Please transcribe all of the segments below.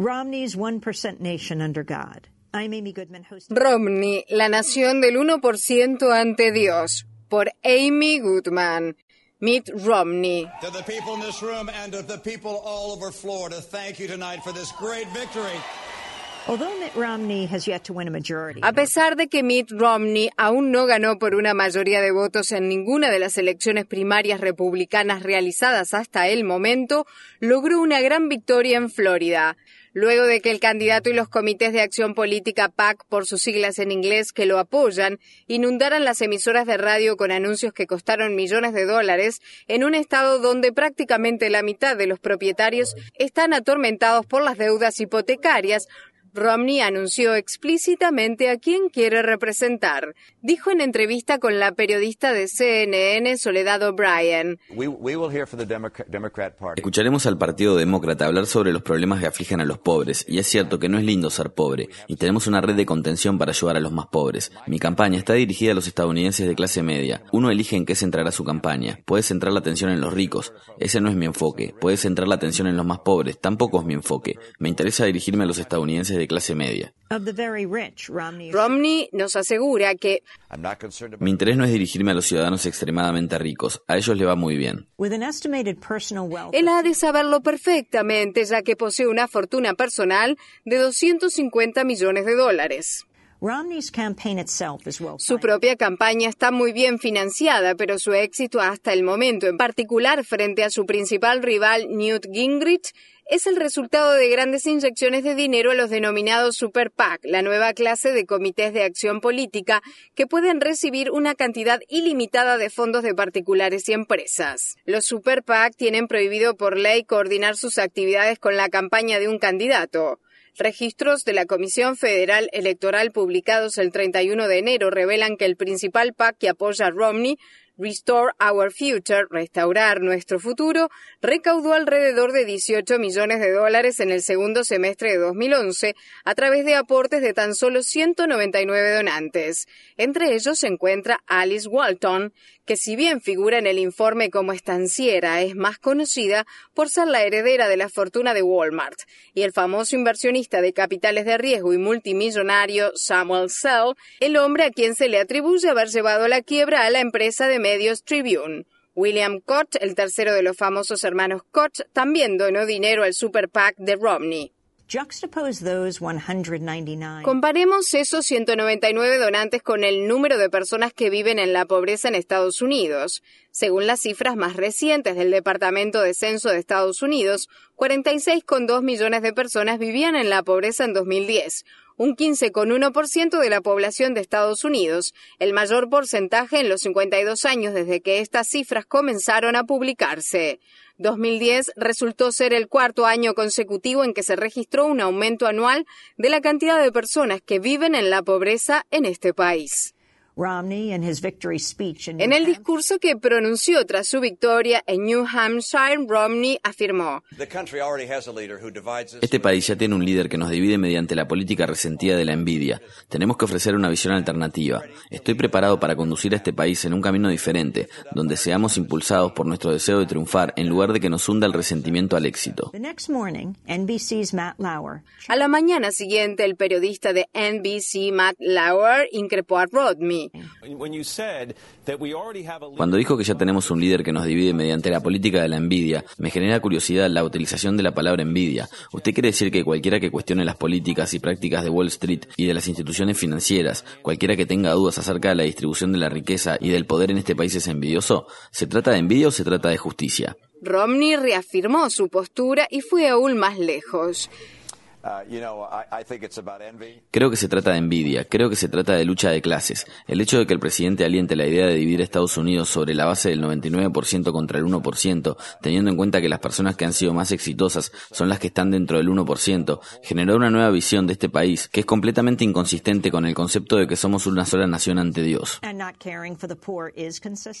Romney's 1% nation under God. Romney, la nación del 1% ante Dios, por Amy Goodman. Mitt Romney. To the people in this room and to the people all over Florida, thank you tonight for this great victory. A pesar de que Mitt Romney aún no ganó por una mayoría de votos en ninguna de las elecciones primarias republicanas realizadas hasta el momento, logró una gran victoria en Florida luego de que el candidato y los comités de acción política PAC, por sus siglas en inglés, que lo apoyan, inundaran las emisoras de radio con anuncios que costaron millones de dólares en un estado donde prácticamente la mitad de los propietarios están atormentados por las deudas hipotecarias, Romney anunció explícitamente a quién quiere representar. Dijo en entrevista con la periodista de CNN Soledad O'Brien. Escucharemos al Partido Demócrata hablar sobre los problemas que afligen a los pobres, y es cierto que no es lindo ser pobre, y tenemos una red de contención para ayudar a los más pobres. Mi campaña está dirigida a los estadounidenses de clase media. Uno elige en qué centrará su campaña. Puede centrar la atención en los ricos. Ese no es mi enfoque. Puede centrar la atención en los más pobres. Tampoco es mi enfoque. Me interesa dirigirme a los estadounidenses de clase media. Romney nos asegura que mi interés no es dirigirme a los ciudadanos extremadamente ricos, a ellos le va muy bien. Él ha de saberlo perfectamente, ya que posee una fortuna personal de 250 millones de dólares. Su propia campaña está muy bien financiada, pero su éxito hasta el momento, en particular frente a su principal rival Newt Gingrich, es el resultado de grandes inyecciones de dinero a los denominados Super PAC, la nueva clase de comités de acción política que pueden recibir una cantidad ilimitada de fondos de particulares y empresas. Los Super PAC tienen prohibido por ley coordinar sus actividades con la campaña de un candidato. Registros de la Comisión Federal Electoral publicados el 31 de enero revelan que el principal PAC que apoya a Romney Restore Our Future, Restaurar Nuestro Futuro, recaudó alrededor de 18 millones de dólares en el segundo semestre de 2011 a través de aportes de tan solo 199 donantes. Entre ellos se encuentra Alice Walton, que si bien figura en el informe como estanciera, es más conocida por ser la heredera de la fortuna de Walmart, y el famoso inversionista de capitales de riesgo y multimillonario Samuel Sell, el hombre a quien se le atribuye haber llevado la quiebra a la empresa de medios Tribune. William Koch, el tercero de los famosos hermanos Koch, también donó dinero al Super PAC de Romney. Comparemos esos 199 donantes con el número de personas que viven en la pobreza en Estados Unidos. Según las cifras más recientes del Departamento de Censo de Estados Unidos, 46,2 millones de personas vivían en la pobreza en 2010, un 15,1% de la población de Estados Unidos, el mayor porcentaje en los 52 años desde que estas cifras comenzaron a publicarse. 2010 resultó ser el cuarto año consecutivo en que se registró un aumento anual de la cantidad de personas que viven en la pobreza en este país. En el discurso que pronunció tras su victoria en New Hampshire, Romney afirmó, Este país ya tiene un líder que nos divide mediante la política resentida de la envidia. Tenemos que ofrecer una visión alternativa. Estoy preparado para conducir a este país en un camino diferente, donde seamos impulsados por nuestro deseo de triunfar en lugar de que nos hunda el resentimiento al éxito. A la mañana siguiente, el periodista de NBC, Matt Lauer, increpó a Rodney. Cuando dijo que ya tenemos un líder que nos divide mediante la política de la envidia, me genera curiosidad la utilización de la palabra envidia. ¿Usted quiere decir que cualquiera que cuestione las políticas y prácticas de Wall Street y de las instituciones financieras, cualquiera que tenga dudas acerca de la distribución de la riqueza y del poder en este país es envidioso? ¿Se trata de envidia o se trata de justicia? Romney reafirmó su postura y fue aún más lejos. Uh, creo que se trata de envidia, creo que se trata de lucha de clases. El hecho de que el presidente aliente la idea de dividir Estados Unidos sobre la base del 99% contra el 1%, teniendo en cuenta que las personas que han sido más exitosas son las que están dentro del 1%, generó una nueva visión de este país que es completamente inconsistente con el concepto de que somos una sola nación ante Dios.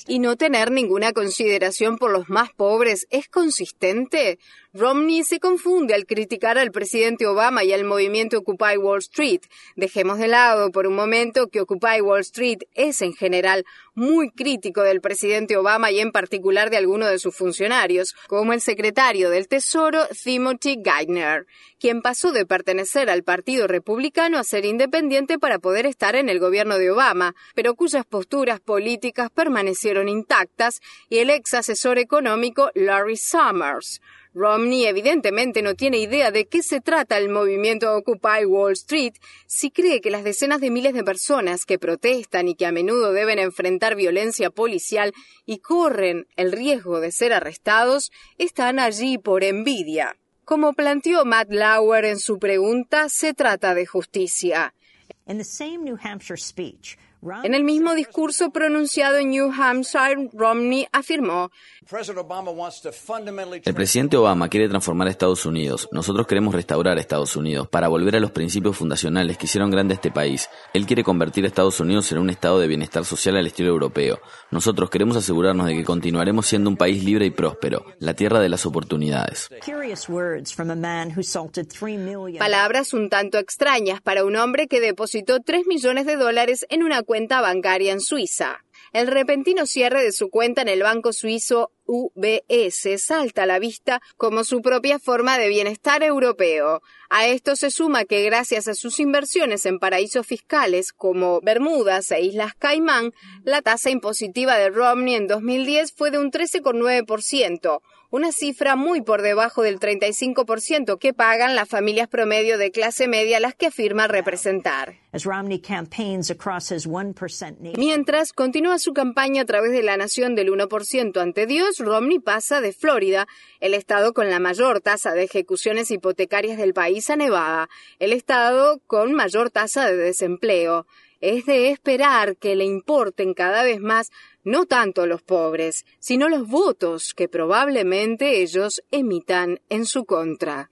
Y no tener ninguna consideración por los más pobres es consistente. Romney se confunde al criticar al presidente Obama y al movimiento Occupy Wall Street. Dejemos de lado por un momento que Occupy Wall Street es en general muy crítico del presidente Obama y en particular de algunos de sus funcionarios, como el secretario del Tesoro Timothy Geithner, quien pasó de pertenecer al Partido Republicano a ser independiente para poder estar en el gobierno de Obama, pero cuyas posturas políticas permanecieron intactas, y el ex asesor económico Larry Summers. Romney evidentemente no tiene idea de qué se trata el movimiento Occupy Wall Street si cree que las decenas de miles de personas que protestan y que a menudo deben enfrentar violencia policial y corren el riesgo de ser arrestados están allí por envidia. Como planteó Matt Lauer en su pregunta, se trata de justicia. En el mismo discurso pronunciado en New Hampshire, Romney afirmó, El presidente Obama quiere transformar a Estados Unidos. Nosotros queremos restaurar a Estados Unidos para volver a los principios fundacionales que hicieron grande a este país. Él quiere convertir a Estados Unidos en un estado de bienestar social al estilo europeo. Nosotros queremos asegurarnos de que continuaremos siendo un país libre y próspero, la tierra de las oportunidades. Palabras un tanto extrañas para un hombre que depositó 3 millones de dólares en una cuenta bancaria en Suiza. El repentino cierre de su cuenta en el banco suizo UBS salta a la vista como su propia forma de bienestar europeo. A esto se suma que gracias a sus inversiones en paraísos fiscales como Bermudas e Islas Caimán, la tasa impositiva de Romney en 2010 fue de un 13,9%, una cifra muy por debajo del 35% que pagan las familias promedio de clase media las que afirma representar. Mientras continúa su campaña a través de la nación del 1% ante Dios, Romney pasa de Florida, el estado con la mayor tasa de ejecuciones hipotecarias del país, a Nevada, el estado con mayor tasa de desempleo. Es de esperar que le importen cada vez más no tanto los pobres, sino los votos que probablemente ellos emitan en su contra.